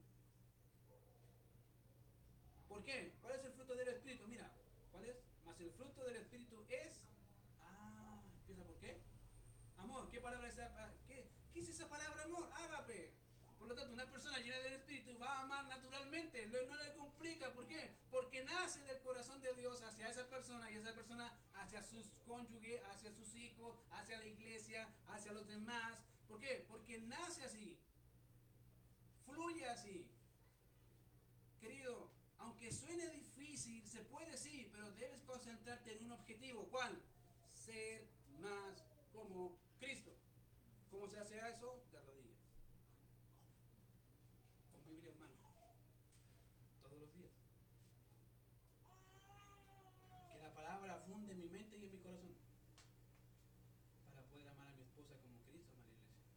¿Por qué? ¿Cuál es el fruto del Espíritu? Mira, ¿cuál el fruto del Espíritu es... Ah, por qué? Amor, ¿qué palabra es esa? ¿Qué, ¿Qué es esa palabra amor? Ágape. Por lo tanto, una persona llena del Espíritu va a amar naturalmente, no le complica. ¿Por qué? Porque nace del corazón de Dios hacia esa persona y esa persona hacia sus cónyuges, hacia sus hijos, hacia la iglesia, hacia los demás. ¿Por qué? Porque nace así, fluye así. Querido, aunque suene difícil, se puede sí, pero debes concentrarte en un objetivo. ¿Cuál? Ser más como Cristo. ¿Cómo se hace eso, de rodillas. Con Biblia en mano. Todos los días. Que la palabra funde en mi mente y en mi corazón. Para poder amar a mi esposa como Cristo ama a la iglesia.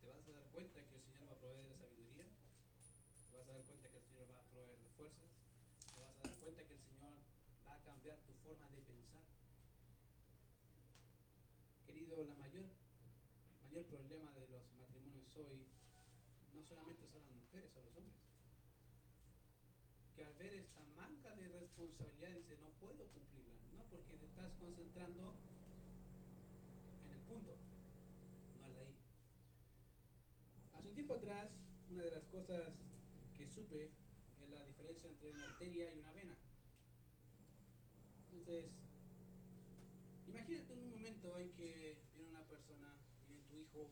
Te vas a dar cuenta que el Señor va a proveer de sabiduría. Te vas a dar cuenta que el Señor va a proveer de fuerzas. Te vas a dar cuenta que el Señor va a cambiar tu forma de pensar. Querido, la mayor, el mayor problema de los matrimonios hoy no solamente son las mujeres, son los hombres. Que al ver esta manca de responsabilidad dice, no puedo cumplirla, no porque te estás concentrando en el punto, no al de ahí. Hace un tiempo atrás, una de las cosas que supe es la diferencia entre una arteria y una vena. Entonces, imagínate un momento en que viene una persona, viene tu hijo,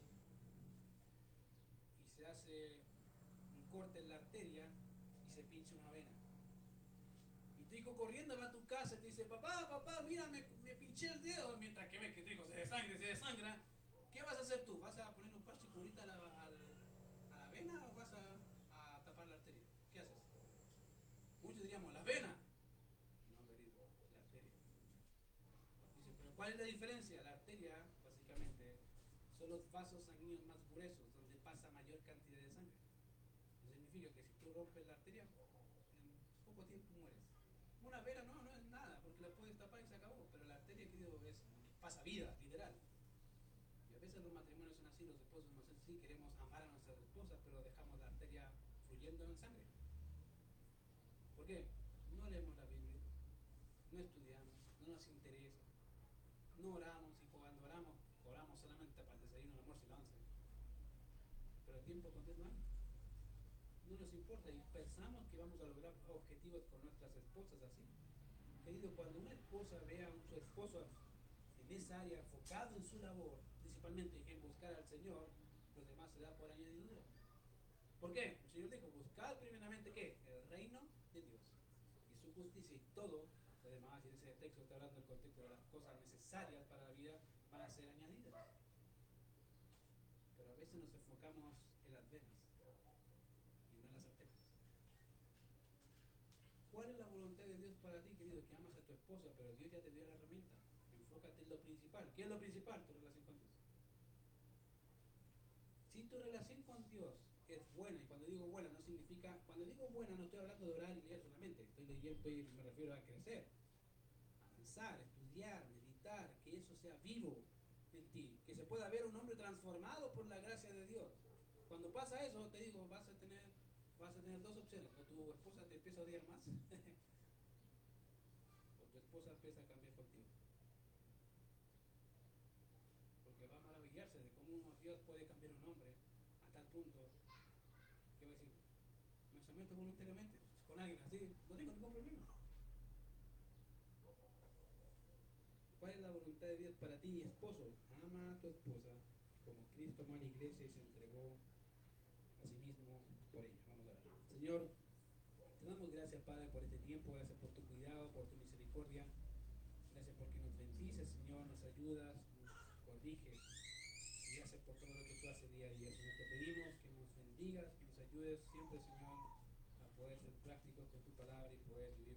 y se hace un corte en la arteria y se pincha una vena. Y tu hijo corriendo va a tu casa y te dice, papá, papá, mira, me, me pinché el dedo, mientras que ves que tu hijo se desangra, se desangra. ¿Qué vas a hacer tú? ¿Vas a poner un parche curita a la, a la, vena o vas a, a tapar la arteria? ¿Qué haces? Muchos diríamos, la vena. No, querido, la arteria. Dice, pero ¿cuál es la diferencia? La arteria, básicamente, son los vasos sanguíneos más gruesos, donde pasa mayor cantidad de sangre. Eso significa que si tú rompes la arteria, en poco tiempo mueres. Una vena no, no es nada, porque la puedes tapar y se acabó. Pero la arteria, querido, es, pasa vida, literal. Y a veces los matrimonios son así, los esposos no son así, queremos amar a nuestras esposas, pero dejamos la arteria fluyendo en sangre. ¿Por qué? No leemos la Biblia, no estudiamos, no nos interesa, no oramos y cuando oramos, oramos solamente para el desayuno, el almuerzo y la once. Pero el tiempo con Dios no nos importa y pensamos que vamos a lograr objetivos con nuestras esposas así. Querido, cuando una esposa vea a su esposo en esa área enfocado en su labor, principalmente en buscar al Señor, los demás se da por añadidura. ¿Por qué? El Señor dijo, buscar primeramente qué? El reino de Dios y su justicia y todo lo demás, y en ese texto está hablando del contexto de las cosas necesarias para la vida, van a ser añadidas. Pero a veces nos enfocamos en las venas y no en las arterias. ¿Cuál es la voluntad de Dios para ti, querido? Que amas a tu esposa, pero Dios ya te dio la herramienta. Enfócate en lo principal. ¿Qué es lo principal? Tu relación con Dios. Si tu relación con Dios es buena, y cuando digo buena no significa, cuando digo buena no estoy hablando de orar y leer solamente, estoy leyendo y me refiero a crecer, avanzar, estudiar, meditar, que eso sea vivo en ti, que se pueda ver un hombre transformado por la gracia de Dios. Cuando pasa eso, te digo, vas a tener, vas a tener dos opciones, o tu esposa te empieza a odiar más, o tu esposa empieza a cambiar contigo. Porque va a maravillarse de cómo Dios puede cambiar un hombre a tal punto que va a decir, me someto voluntariamente con alguien así, no tengo ningún problema. ¿Cuál es la voluntad de Dios para ti, esposo? Ama a tu esposa como Cristo amó a la iglesia y se entregó a sí mismo por ella. Vamos a ver. Señor, te damos gracias, Padre, por este tiempo, gracias por tu cuidado, por tu misericordia. Gracias porque nos bendices, Señor, nos ayudas, nos corriges. Y gracias por todo lo que tú haces día a día. Señor, te pedimos que nos bendigas, que nos ayudes siempre, Señor, a poder ser prácticos con tu palabra y poder vivir